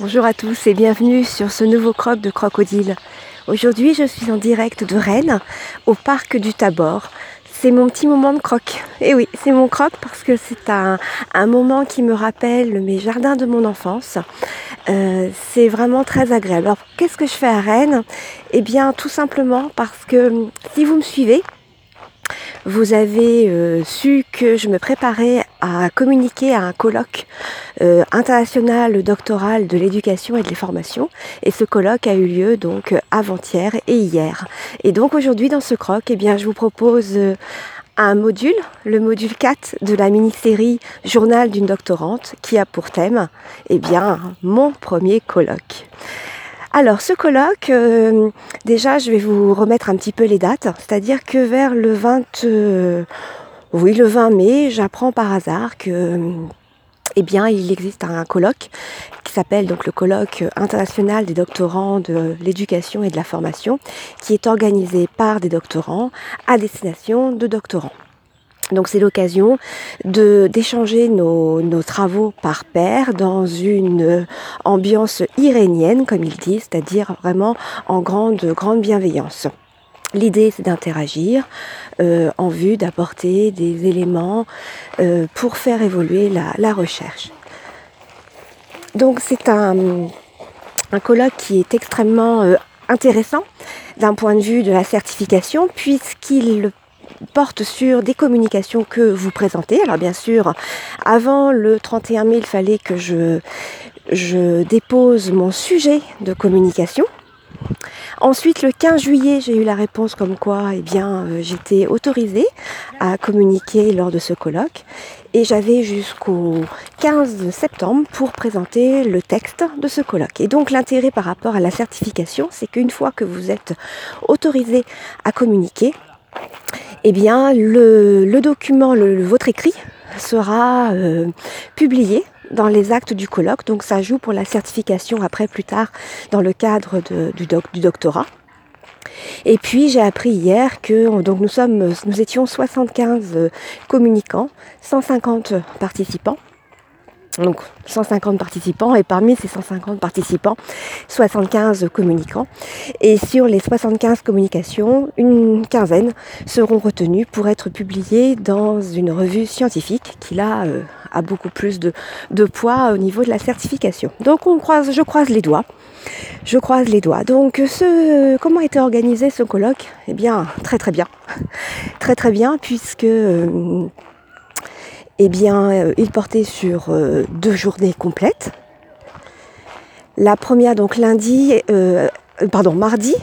Bonjour à tous et bienvenue sur ce nouveau croc de crocodile. Aujourd'hui, je suis en direct de Rennes, au parc du Tabor. C'est mon petit moment de croc. Et oui, c'est mon croc parce que c'est un, moment qui me rappelle mes jardins de mon enfance. Euh, c'est vraiment très agréable. Alors, qu'est-ce que je fais à Rennes? Eh bien, tout simplement parce que si vous me suivez, vous avez euh, su que je me préparais à communiquer à un colloque euh, international doctoral de l'éducation et de l'information. Et ce colloque a eu lieu donc avant-hier et hier. Et donc aujourd'hui dans ce croc, eh bien, je vous propose euh, un module, le module 4 de la mini-série Journal d'une doctorante, qui a pour thème eh bien, mon premier colloque. Alors ce colloque, euh, déjà je vais vous remettre un petit peu les dates, c'est-à-dire que vers le 20, euh, oui, le 20 mai, j'apprends par hasard que eh bien, il existe un colloque qui s'appelle donc le colloque international des doctorants de l'éducation et de la formation, qui est organisé par des doctorants à destination de doctorants. Donc c'est l'occasion de d'échanger nos, nos, travaux par pair dans une ambiance irénienne, comme il dit, c'est-à-dire vraiment en grande, grande bienveillance. L'idée, c'est d'interagir euh, en vue d'apporter des éléments euh, pour faire évoluer la, la recherche. Donc c'est un, un colloque qui est extrêmement euh, intéressant d'un point de vue de la certification puisqu'il porte sur des communications que vous présentez. Alors bien sûr, avant le 31 mai, il fallait que je, je dépose mon sujet de communication. Ensuite, le 15 juillet, j'ai eu la réponse comme quoi eh bien, euh, j'étais autorisée à communiquer lors de ce colloque. Et j'avais jusqu'au 15 septembre pour présenter le texte de ce colloque. Et donc l'intérêt par rapport à la certification, c'est qu'une fois que vous êtes autorisé à communiquer, eh bien, le, document, votre écrit sera euh, publié dans les actes du colloque, donc ça joue pour la certification après plus tard dans le cadre du, du, doctorat. Et puis j'ai appris hier que donc nous sommes nous étions 75 communicants, 150 participants donc 150 participants et parmi ces 150 participants, 75 communicants. Et sur les 75 communications, une quinzaine seront retenues pour être publiées dans une revue scientifique qui là euh, a beaucoup plus de, poids au niveau de la certification. Donc on croise, je croise les doigts. Je croise les doigts. Donc ce, comment était organisé ce colloque? Eh bien très très bien. Très très bien puisque euh, eh bien, euh, il portait sur euh, deux journées complètes. La première, donc lundi, euh, pardon, mardi,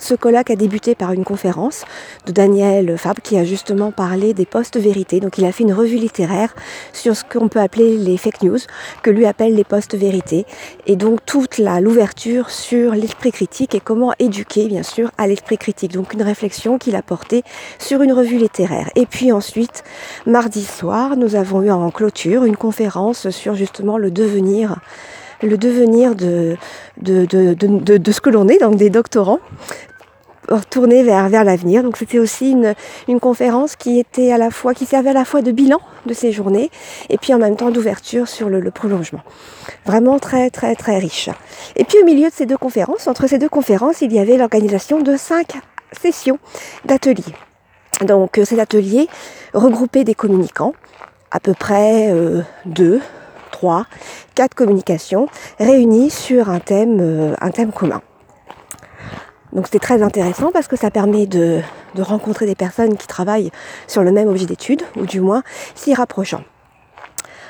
ce colloque a débuté par une conférence de Daniel Fab qui a justement parlé des postes-vérités. Donc il a fait une revue littéraire sur ce qu'on peut appeler les fake news, que lui appelle les postes-vérités. Et donc toute l'ouverture sur l'esprit critique et comment éduquer bien sûr à l'esprit critique. Donc une réflexion qu'il a portée sur une revue littéraire. Et puis ensuite, mardi soir, nous avons eu en clôture une conférence sur justement le devenir le devenir de, de, de, de, ce que l'on est, donc des doctorants, tourner vers, vers l'avenir. Donc c'était aussi une, une, conférence qui était à la fois, qui servait à la fois de bilan de ces journées et puis en même temps d'ouverture sur le, le, prolongement. Vraiment très très très riche. Et puis au milieu de ces deux conférences, entre ces deux conférences, il y avait l'organisation de cinq sessions d'ateliers. Donc euh, ces ateliers regroupaient des communicants, à peu près euh, deux, trois, quatre communications réunies sur un thème, euh, un thème commun. Donc c'était très intéressant parce que ça permet de, rencontrer des personnes qui travaillent sur le même objet d'étude, ou du moins s'y rapprochant.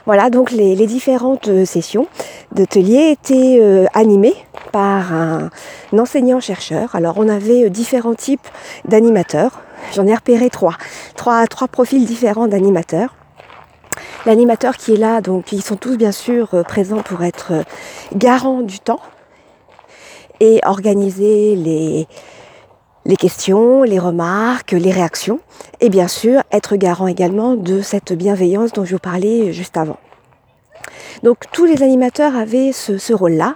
Voilà, donc les, différentes euh, sessions d'atelier étaient euh, animées par un, enseignant-chercheur. Alors on avait euh, différents types d'animateurs. J'en ai repéré trois. trois. Trois profils différents d'animateurs. L'animateur qui est là, donc ils sont tous bien sûr présents pour être garants du temps, et organiser les, les questions, les remarques, les réactions et bien sûr être garant également de cette bienveillance dont je vous parlais juste avant. Donc tous les animateurs avaient ce, rôle-là.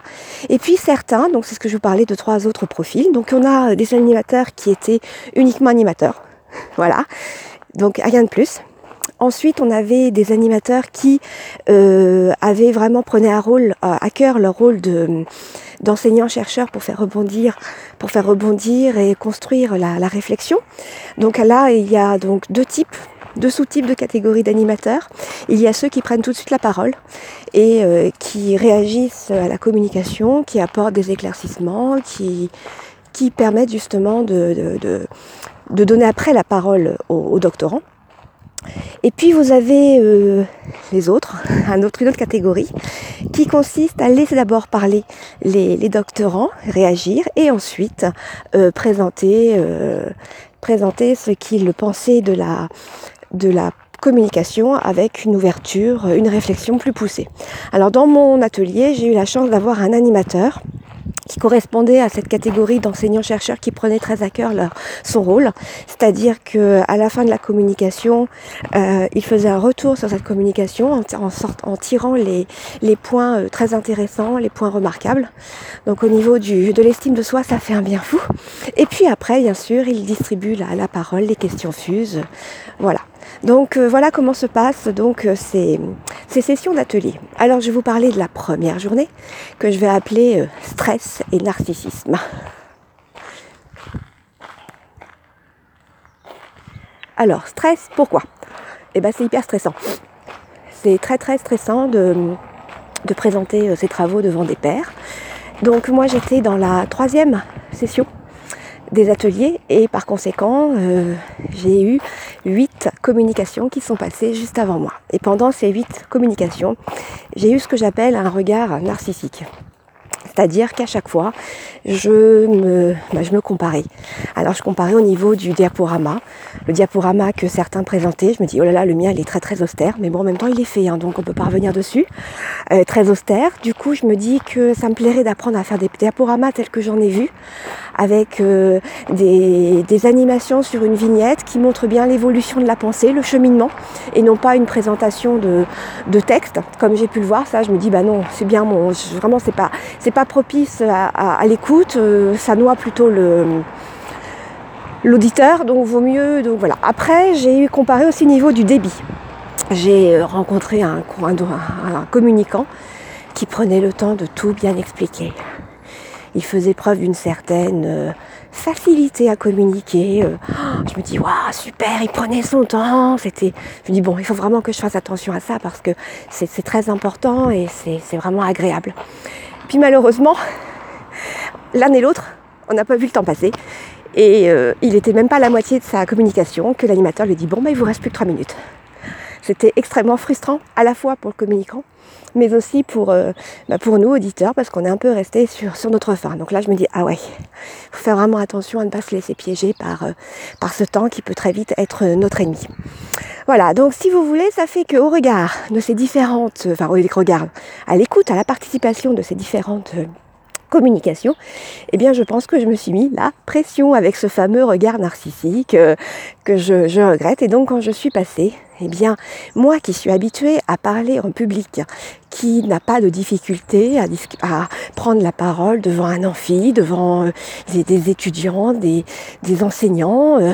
Et puis certains, donc c'est ce que je vous parlais de trois autres profils. Donc on a des animateurs qui étaient uniquement animateurs. Voilà. Donc rien de plus. Ensuite, on avait des animateurs qui euh, avaient vraiment prené à, rôle, à cœur leur rôle de d'enseignants-chercheurs pour faire rebondir, pour faire rebondir et construire la, réflexion. Donc là, il y a donc deux types, deux sous-types de catégories d'animateurs. Il y a ceux qui prennent tout de suite la parole et euh, qui réagissent à la communication, qui apportent des éclaircissements, qui, qui permettent justement de, de, de, de donner après la parole aux, aux doctorants. Et puis vous avez euh, les autres, un autre, une autre catégorie, qui consiste à laisser d'abord parler les, doctorants, réagir, et ensuite euh, présenter, euh, présenter ce qu'ils pensaient de la communication avec une ouverture, une réflexion plus poussée. Alors dans mon atelier, j'ai eu la chance d'avoir un animateur qui correspondait à cette catégorie d'enseignants-chercheurs qui prenaient très à cœur leur, son rôle. C'est-à-dire qu'à la fin de la communication, euh, il faisait un retour sur cette communication en, tirant les, les points euh, très intéressants, les points remarquables. Donc au niveau de l'estime de soi, ça fait un bien fou. Et puis après, bien sûr, il distribue la, la parole, les questions fusent. Voilà. Donc euh, voilà comment se passent donc euh, ces, sessions d'atelier. Alors je vais vous parler de la première journée que je vais appeler euh, stress et narcissisme. Alors stress, pourquoi? Eh bien c'est hyper stressant. C'est très très stressant de, de présenter ces travaux devant des pairs. Donc moi j'étais dans la troisième session des ateliers et par conséquent euh, j'ai eu huit communications qui sont passées juste avant moi. Et pendant ces huit communications, j'ai eu ce que j'appelle un regard narcissique. C'est-à-dire qu'à chaque fois, je me, bah, je me comparais. Alors je comparais au niveau du diaporama. Le diaporama que certains présentaient, je me dis, oh là là, le mien, il est très très austère. Mais bon, en même temps, il est fait, hein, donc on peut pas revenir dessus. Euh, très austère. Du coup, je me dis que ça me plairait d'apprendre à faire des diaporamas tels que j'en ai vu, avec euh, des, des animations sur une vignette qui montrent bien l'évolution de la pensée, le cheminement, et non pas une présentation de, de texte, comme j'ai pu le voir. Ça, je me dis, bah non, c'est bien, mon, vraiment, c'est pas, c'est pas propice à, l'écoute, euh, ça noie plutôt l'auditeur, donc vaut mieux. Donc voilà. Après, j'ai comparé aussi au niveau du débit. J'ai euh, rencontré un, communicant qui prenait le temps de tout bien expliquer. Il faisait preuve d'une certaine euh, facilité à communiquer. Je me dis, waouh, super, il prenait son temps. C'était, je me dis, bon, il faut vraiment que je fasse attention à ça parce que c'est très important et c'est vraiment agréable. Puis malheureusement, l'un et l'autre, on n'a pas vu le temps passer. Et euh, il n'était même pas à la moitié de sa communication que l'animateur lui dit Bon, bah, il vous reste plus que 3 minutes. C'était extrêmement frustrant, à la fois pour le communicant, mais aussi pour, euh, bah, pour nous, auditeurs, parce qu'on est un peu resté sur, sur notre fin. Donc là, je me dis Ah ouais, faut faire vraiment attention à ne pas se laisser piéger par, euh, par ce temps qui peut très vite être notre ennemi. Voilà, donc si vous voulez, ça fait qu'au regard de ces différentes, enfin au regard, à l'écoute, à la participation de ces différentes communication, eh bien je pense que je me suis mis la pression avec ce fameux regard narcissique euh, que je, regrette. Et donc quand je suis passée, eh bien moi qui suis habituée à parler en public, qui n'a pas de difficulté à, prendre la parole devant un amphi, devant euh, des, étudiants, des, enseignants, euh,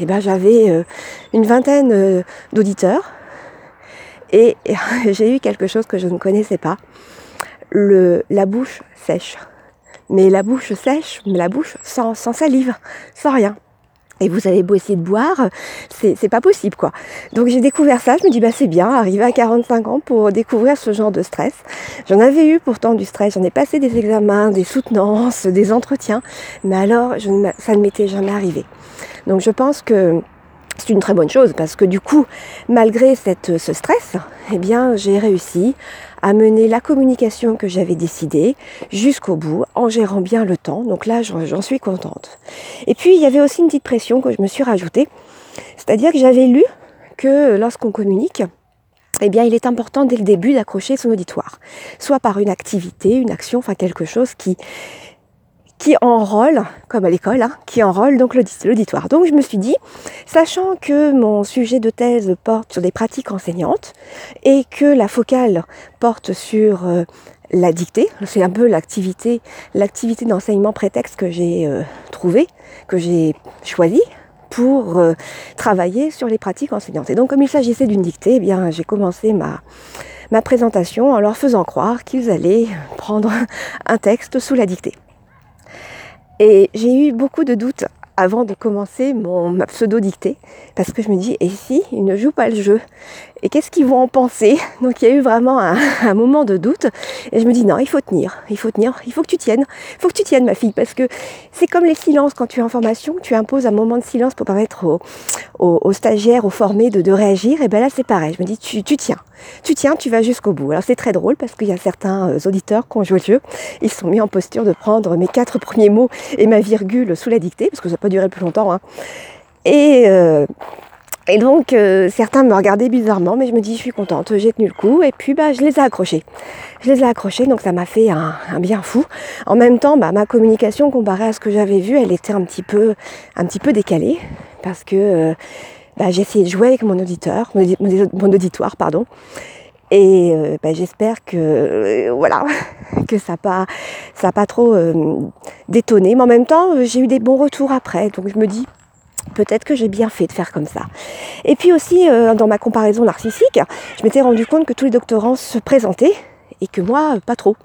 eh bien j'avais euh, une vingtaine euh, d'auditeurs et j'ai eu quelque chose que je ne connaissais pas. Le, la bouche sèche mais la bouche sèche, mais la bouche sans, sans salive, sans rien. Et vous avez beau essayer de boire, c'est pas possible quoi. Donc j'ai découvert ça, je me dis bah c'est bien, arrivé à 45 ans pour découvrir ce genre de stress. J'en avais eu pourtant du stress, j'en ai passé des examens, des soutenances, des entretiens, mais alors ça ne m'était jamais arrivé. Donc je pense que c'est une très bonne chose parce que du coup, malgré cette, ce stress, eh bien j'ai réussi à mener la communication que j'avais décidée jusqu'au bout en gérant bien le temps. Donc là, j'en suis contente. Et puis, il y avait aussi une petite pression que je me suis rajoutée. C'est-à-dire que j'avais lu que lorsqu'on communique, eh bien, il est important dès le début d'accrocher son auditoire, soit par une activité, une action, enfin quelque chose qui qui enrôle, comme à l'école, hein, qui enrôle donc l'auditoire. Donc je me suis dit, sachant que mon sujet de thèse porte sur des pratiques enseignantes et que la focale porte sur euh, la dictée, c'est un peu l'activité, l'activité d'enseignement prétexte que j'ai euh, trouvé, que j'ai choisi pour euh, travailler sur les pratiques enseignantes. Et donc comme il s'agissait d'une dictée, eh bien j'ai commencé ma, ma présentation en leur faisant croire qu'ils allaient prendre un texte sous la dictée. Et j'ai eu beaucoup de doutes avant de commencer mon, ma pseudo-dictée, parce que je me dis, et si ils ne jouent pas le jeu? Et qu'est-ce qu'ils vont en penser? Donc il y a eu vraiment un, moment de doute. Et je me dis non, il faut tenir, il faut tenir, il faut que tu tiennes, il faut que tu tiennes ma fille, parce que c'est comme les silences quand tu es en formation, tu imposes un moment de silence pour permettre aux, stagiaires, aux formés de, réagir. Et bien là c'est pareil, je me dis tu, tiens, tu tiens, tu vas jusqu'au bout. Alors c'est très drôle parce qu'il y a certains euh, auditeurs qui ont joué le jeu, ils sont mis en posture de prendre mes quatre premiers mots et ma virgule sous la dictée, parce que ça n'a pas duré plus longtemps. Hein. Et euh, et donc, euh, certains me regardaient bizarrement, mais je me dis, je suis contente, j'ai tenu le coup, et puis bah, je les ai accrochés. Je les ai accrochés, donc ça m'a fait un, bien fou. En même temps, bah, ma communication, comparée à ce que j'avais vu, elle était un petit peu, un petit peu décalée, parce que euh, bah, j'ai essayé de jouer avec mon auditeur, mon, auditoire, pardon. Et euh, bah, j'espère que voilà que ça n'a pas ça pas trop détonné. Mais en même temps, j'ai eu des bons retours après. Donc je me dis peut-être que j'ai bien fait de faire comme ça. Et puis aussi, euh, dans ma comparaison narcissique, je m'étais rendu compte que tous les doctorants se présentaient et que moi, pas trop.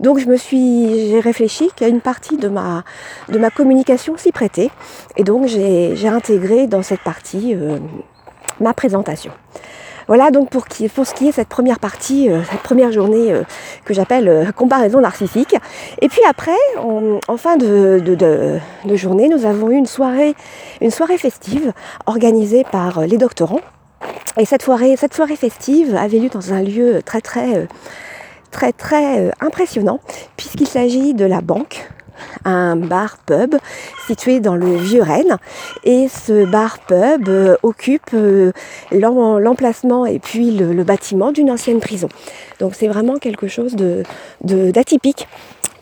Donc je me suis, j'ai réfléchi qu'à une partie de ma, de ma communication s'y prêtait. Et donc j'ai intégré dans cette partie euh, ma présentation. Voilà donc pour, ce qui est cette première partie, euh, cette première journée euh, que j'appelle euh, comparaison narcissique. Et puis après, en, fin de, journée, nous avons eu une soirée, une soirée festive organisée par les doctorants. Et cette soirée, cette soirée festive avait lieu dans un lieu très très très très impressionnant puisqu'il s'agit de la banque un bar-pub situé dans le Vieux-Rennes. Et ce bar-pub euh, occupe euh, l'emplacement et puis le, bâtiment d'une ancienne prison. Donc c'est vraiment quelque chose d'atypique.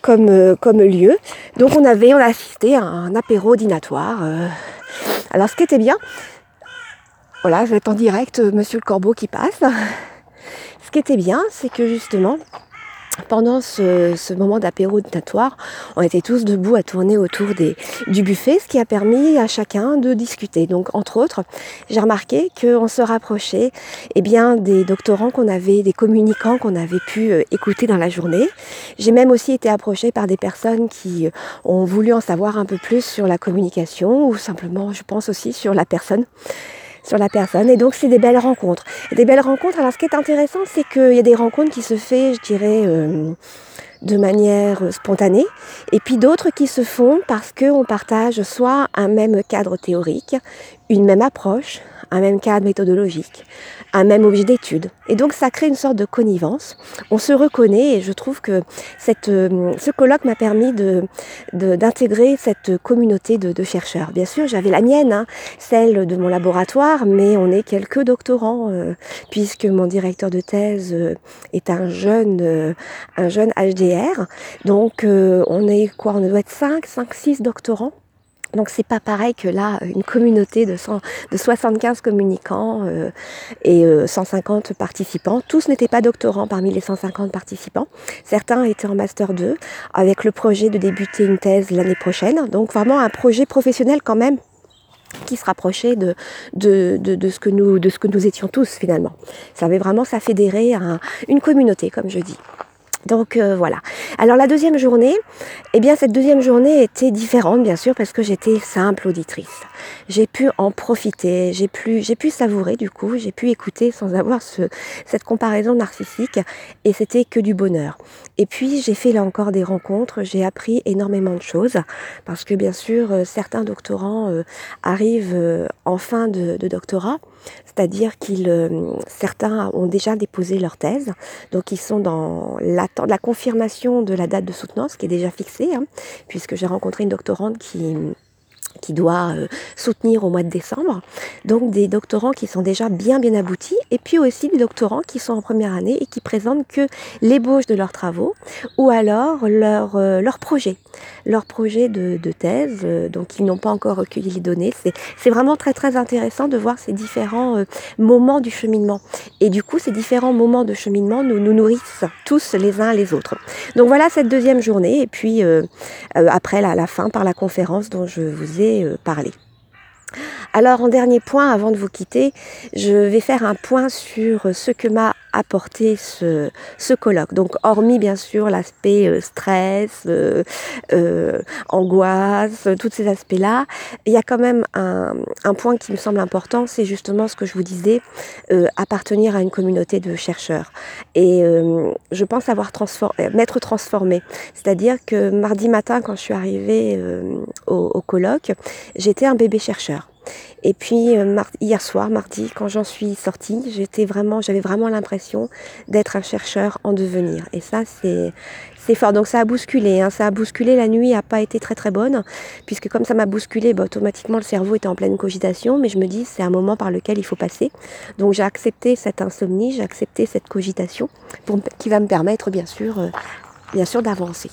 comme, euh, comme lieu. Donc on avait, on a assisté à un apéro dînatoire. Alors ce qui était bien, voilà, je vais être en direct, Monsieur le Corbeau qui passe. Ce qui était bien, c'est que justement, pendant ce, moment d'apéro dînatoire, on était tous debout à tourner autour du buffet, ce qui a permis à chacun de discuter. Donc, entre autres, j'ai remarqué qu'on se rapprochait eh bien, des doctorants qu'on avait, des communicants qu'on avait pu euh, écouter dans la journée. J'ai même aussi été approchée par des personnes qui euh, ont voulu en savoir un peu plus sur la communication ou simplement, je pense aussi, sur la personne sur la personne. Et donc, c'est des belles rencontres. des belles rencontres. Alors, ce qui est intéressant, c'est qu'il y a des rencontres qui se font, je dirais, euh, de manière spontanée, et puis d'autres qui se font parce qu'on partage soit un même cadre théorique, une même approche, un même cadre méthodologique, un même objet d'étude. Et donc ça crée une sorte de connivence. On se reconnaît et je trouve que euh, ce colloque m'a permis d'intégrer cette communauté de, chercheurs. Bien sûr, j'avais la mienne, hein, celle de mon laboratoire, mais on est quelques doctorants, euh, puisque mon directeur de thèse euh, est un jeune, un jeune HDR. Donc on est quoi On doit être 5, 5, 6 doctorants. Donc c'est pas pareil que là, une communauté de, 75 communicants euh, et 150 euh, participants. Tous n'étaient pas doctorants parmi les 150 participants. Certains étaient en master 2 avec le projet de débuter une thèse l'année prochaine. Donc vraiment un projet professionnel quand même qui se rapprochait de, ce que nous, étions tous finalement. Ça avait vraiment, ça fédérait une communauté, comme je dis. Donc euh, voilà. Alors la deuxième journée, eh bien cette deuxième journée était différente bien sûr parce que j'étais simple auditrice. J'ai pu en profiter, j'ai pu, j'ai pu savourer du coup, j'ai pu écouter sans avoir ce, cette comparaison narcissique et c'était que du bonheur. Et puis j'ai fait là encore des rencontres, j'ai appris énormément de choses parce que bien sûr euh, certains doctorants euh, arrivent en fin de, de doctorat c'est-à-dire qu'ils euh, certains ont déjà déposé leur thèse, donc ils sont dans la confirmation de la date de soutenance qui est déjà fixée, hein, puisque j'ai rencontré une doctorante qui qui doit euh, soutenir au mois de décembre. Donc des doctorants qui sont déjà bien bien aboutis et puis aussi des doctorants qui sont en première année et qui présentent que l'ébauche de leurs travaux ou alors leur, euh, leur projet, leur projet de, thèse. Euh, donc ils n'ont pas encore recueilli les données. C'est vraiment très très intéressant de voir ces différents moments du cheminement. Et du coup ces différents moments de cheminement nous, nourrissent tous les uns les autres. Donc voilà cette deuxième journée et puis après la, fin par la conférence dont je vous ai euh, parler. Alors en dernier point, avant de vous quitter, je vais faire un point sur ce que m'a apporté ce, ce colloque. Donc hormis bien sûr l'aspect euh, stress, euh, euh, angoisse, tous ces aspects-là, il y a quand même un, un, point qui me semble important, c'est justement ce que je vous disais, appartenir à une communauté de chercheurs. Et je pense avoir transformé, m'être transformée. C'est-à-dire que mardi matin, quand je suis arrivée au colloque, j'étais un bébé chercheur. Et puis euh, hier soir, mardi, quand j'en suis sortie, j'étais vraiment, j'avais vraiment l'impression d'être un chercheur en devenir. Et ça, c'est fort. Donc ça a bousculé. Hein. Ça a bousculé. La nuit n'a pas été très très bonne, puisque comme ça m'a bousculé, bah, automatiquement le cerveau était en pleine cogitation. Mais je me dis, c'est un moment par lequel il faut passer. Donc j'ai accepté cette insomnie, j'ai accepté cette cogitation, qui va me permettre, bien sûr, euh, bien sûr, d'avancer.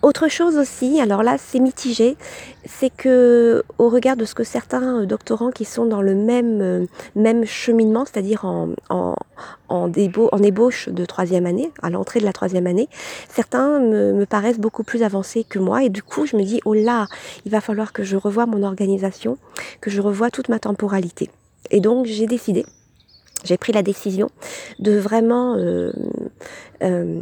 Autre chose aussi, alors là c'est mitigé, c'est que au regard de ce que certains doctorants qui sont dans le même, euh, même cheminement, c'est-à-dire en, en, en, en, ébauche de troisième année, à l'entrée de la troisième année, certains me, me, paraissent beaucoup plus avancés que moi et du coup je me dis oh là, il va falloir que je revoie mon organisation, que je revoie toute ma temporalité. Et donc j'ai décidé, j'ai pris la décision de vraiment euh, euh,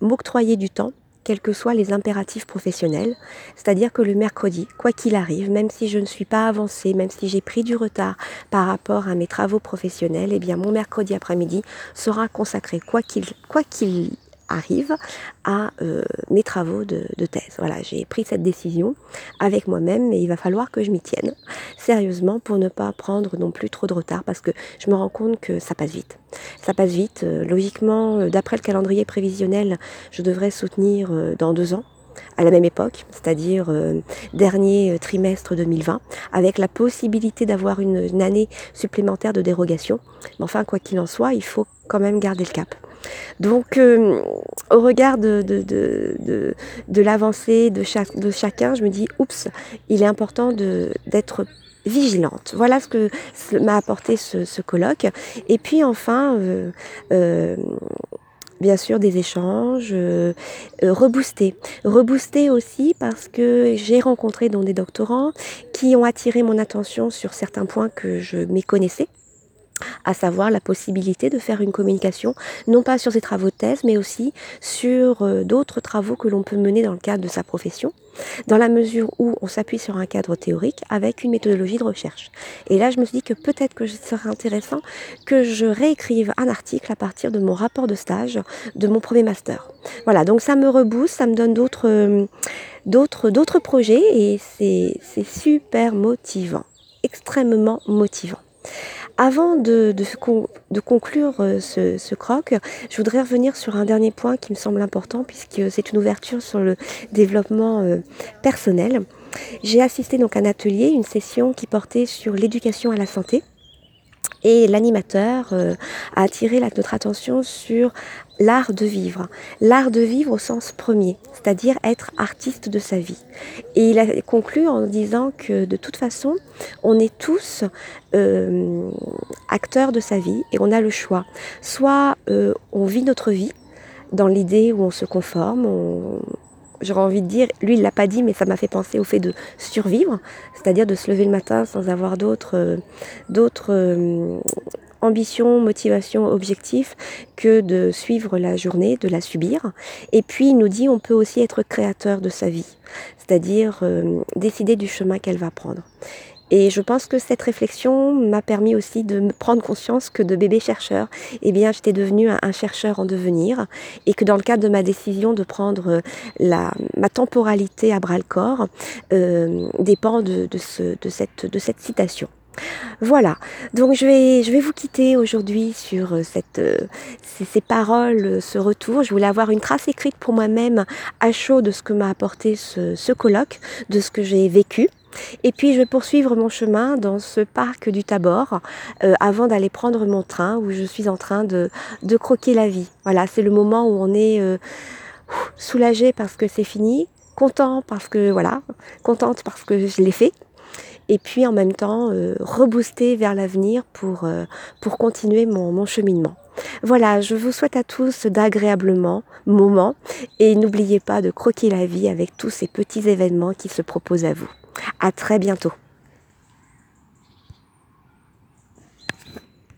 m'octroyer du temps quels que soient les impératifs professionnels. C'est-à-dire que le mercredi, quoi qu'il arrive, même si je ne suis pas avancée, même si j'ai pris du retard par rapport à mes travaux professionnels, eh bien mon mercredi après-midi sera consacré, quoi qu'il quoi qu'il arrive à euh, mes travaux de, thèse. Voilà, j'ai pris cette décision avec moi-même et il va falloir que je m'y tienne sérieusement pour ne pas prendre non plus trop de retard parce que je me rends compte que ça passe vite. Ça passe vite. Euh, logiquement, euh, d'après le calendrier prévisionnel, je devrais soutenir dans deux ans à la même époque, c'est-à-dire dernier trimestre 2020, avec la possibilité d'avoir une, une, année supplémentaire de dérogation. Mais enfin, quoi qu'il en soit, il faut quand même garder le cap. Donc, euh, au regard de, l'avancée de, chacun, je me dis, oups, il est important d'être vigilante. Voilà ce que m'a apporté ce, colloque. Et puis enfin, euh, euh, bien sûr des échanges, euh, reboostés. Reboostés aussi parce que j'ai rencontré donc des doctorants qui ont attiré mon attention sur certains points que je méconnaissais à savoir la possibilité de faire une communication, non pas sur ses travaux de thèse, mais aussi sur euh, d'autres travaux que l'on peut mener dans le cadre de sa profession, dans la mesure où on s'appuie sur un cadre théorique avec une méthodologie de recherche. Et là, je me suis dit que peut-être que ce serait intéressant que je réécrive un article à partir de mon rapport de stage de mon premier master. Voilà, donc ça me rebooste, ça me donne d'autres, euh, d'autres, d'autres projets et c'est super motivant, extrêmement motivant. Avant de, conclure euh, ce, ce, croc, je voudrais revenir sur un dernier point qui me semble important puisque c'est une ouverture sur le développement euh, personnel. J'ai assisté donc à un atelier, une session qui portait sur l'éducation à la santé. Et l'animateur euh, a attiré notre attention sur l'art de vivre. L'art de vivre au sens premier, c'est-à-dire être artiste de sa vie. Et il a conclu en disant que de toute façon, on est tous euh, acteurs de sa vie et on a le choix. Soit euh, on vit notre vie dans l'idée où on se conforme, on, j'aurais envie de dire, lui il l'a pas dit, mais ça m'a fait penser au fait de survivre, c'est-à-dire de se lever le matin sans avoir d'autres, euh, d'autres euh, ambitions, motivations, objectifs que de suivre la journée, de la subir. Et puis il nous dit, on peut aussi être créateur de sa vie, c'est-à-dire euh, décider du chemin qu'elle va prendre. Et je pense que cette réflexion m'a permis aussi de prendre conscience que de bébé chercheur, eh bien, j'étais devenue un, chercheur en devenir et que dans le cadre de ma décision de prendre la, ma temporalité à bras le corps euh, dépend de, ce, de, cette, de cette citation. Voilà, donc je vais, je vais vous quitter aujourd'hui sur euh, cette, euh, ces, ces, paroles, ce retour. Je voulais avoir une trace écrite pour moi-même à chaud de ce que m'a apporté ce, ce colloque, de ce que j'ai vécu. Et puis je vais poursuivre mon chemin dans ce parc du Tabor euh, avant d'aller prendre mon train où je suis en train de, de croquer la vie. Voilà, c'est le moment où on est euh, soulagé parce que c'est fini, content parce que voilà, contente parce que je l'ai fait. Et puis en même temps, euh, reboosté vers l'avenir pour, euh, pour continuer mon, mon cheminement. Voilà, je vous souhaite à tous d'agréablement moments et n'oubliez pas de croquer la vie avec tous ces petits événements qui se proposent à vous. À très bientôt.